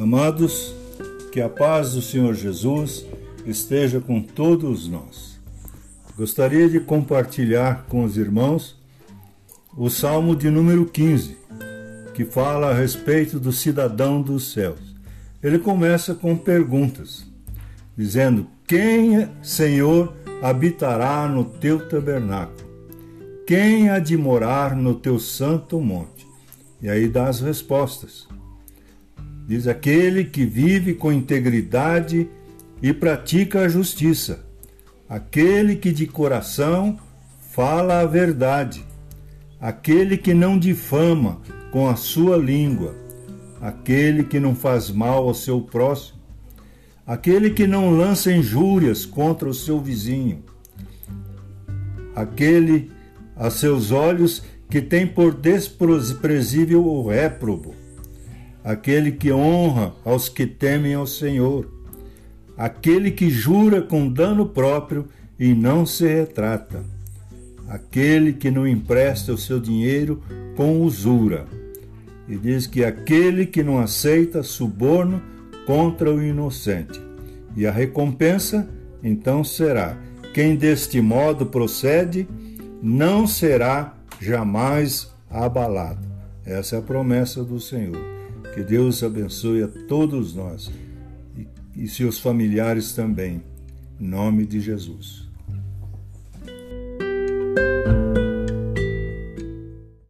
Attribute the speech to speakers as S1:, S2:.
S1: Amados, que a paz do Senhor Jesus esteja com todos nós. Gostaria de compartilhar com os irmãos o Salmo de número 15, que fala a respeito do cidadão dos céus. Ele começa com perguntas, dizendo: Quem, Senhor, habitará no teu tabernáculo? Quem há de morar no teu santo monte? E aí dá as respostas. Diz aquele que vive com integridade e pratica a justiça, aquele que de coração fala a verdade, aquele que não difama com a sua língua, aquele que não faz mal ao seu próximo, aquele que não lança injúrias contra o seu vizinho, aquele a seus olhos que tem por desprezível o réprobo, aquele que honra aos que temem ao Senhor, aquele que jura com dano próprio e não se retrata, aquele que não empresta o seu dinheiro com usura. E diz que aquele que não aceita suborno contra o inocente. E a recompensa então será: quem deste modo procede não será jamais abalado. Essa é a promessa do Senhor. Que Deus abençoe a todos nós e, e seus familiares também. Em nome de Jesus.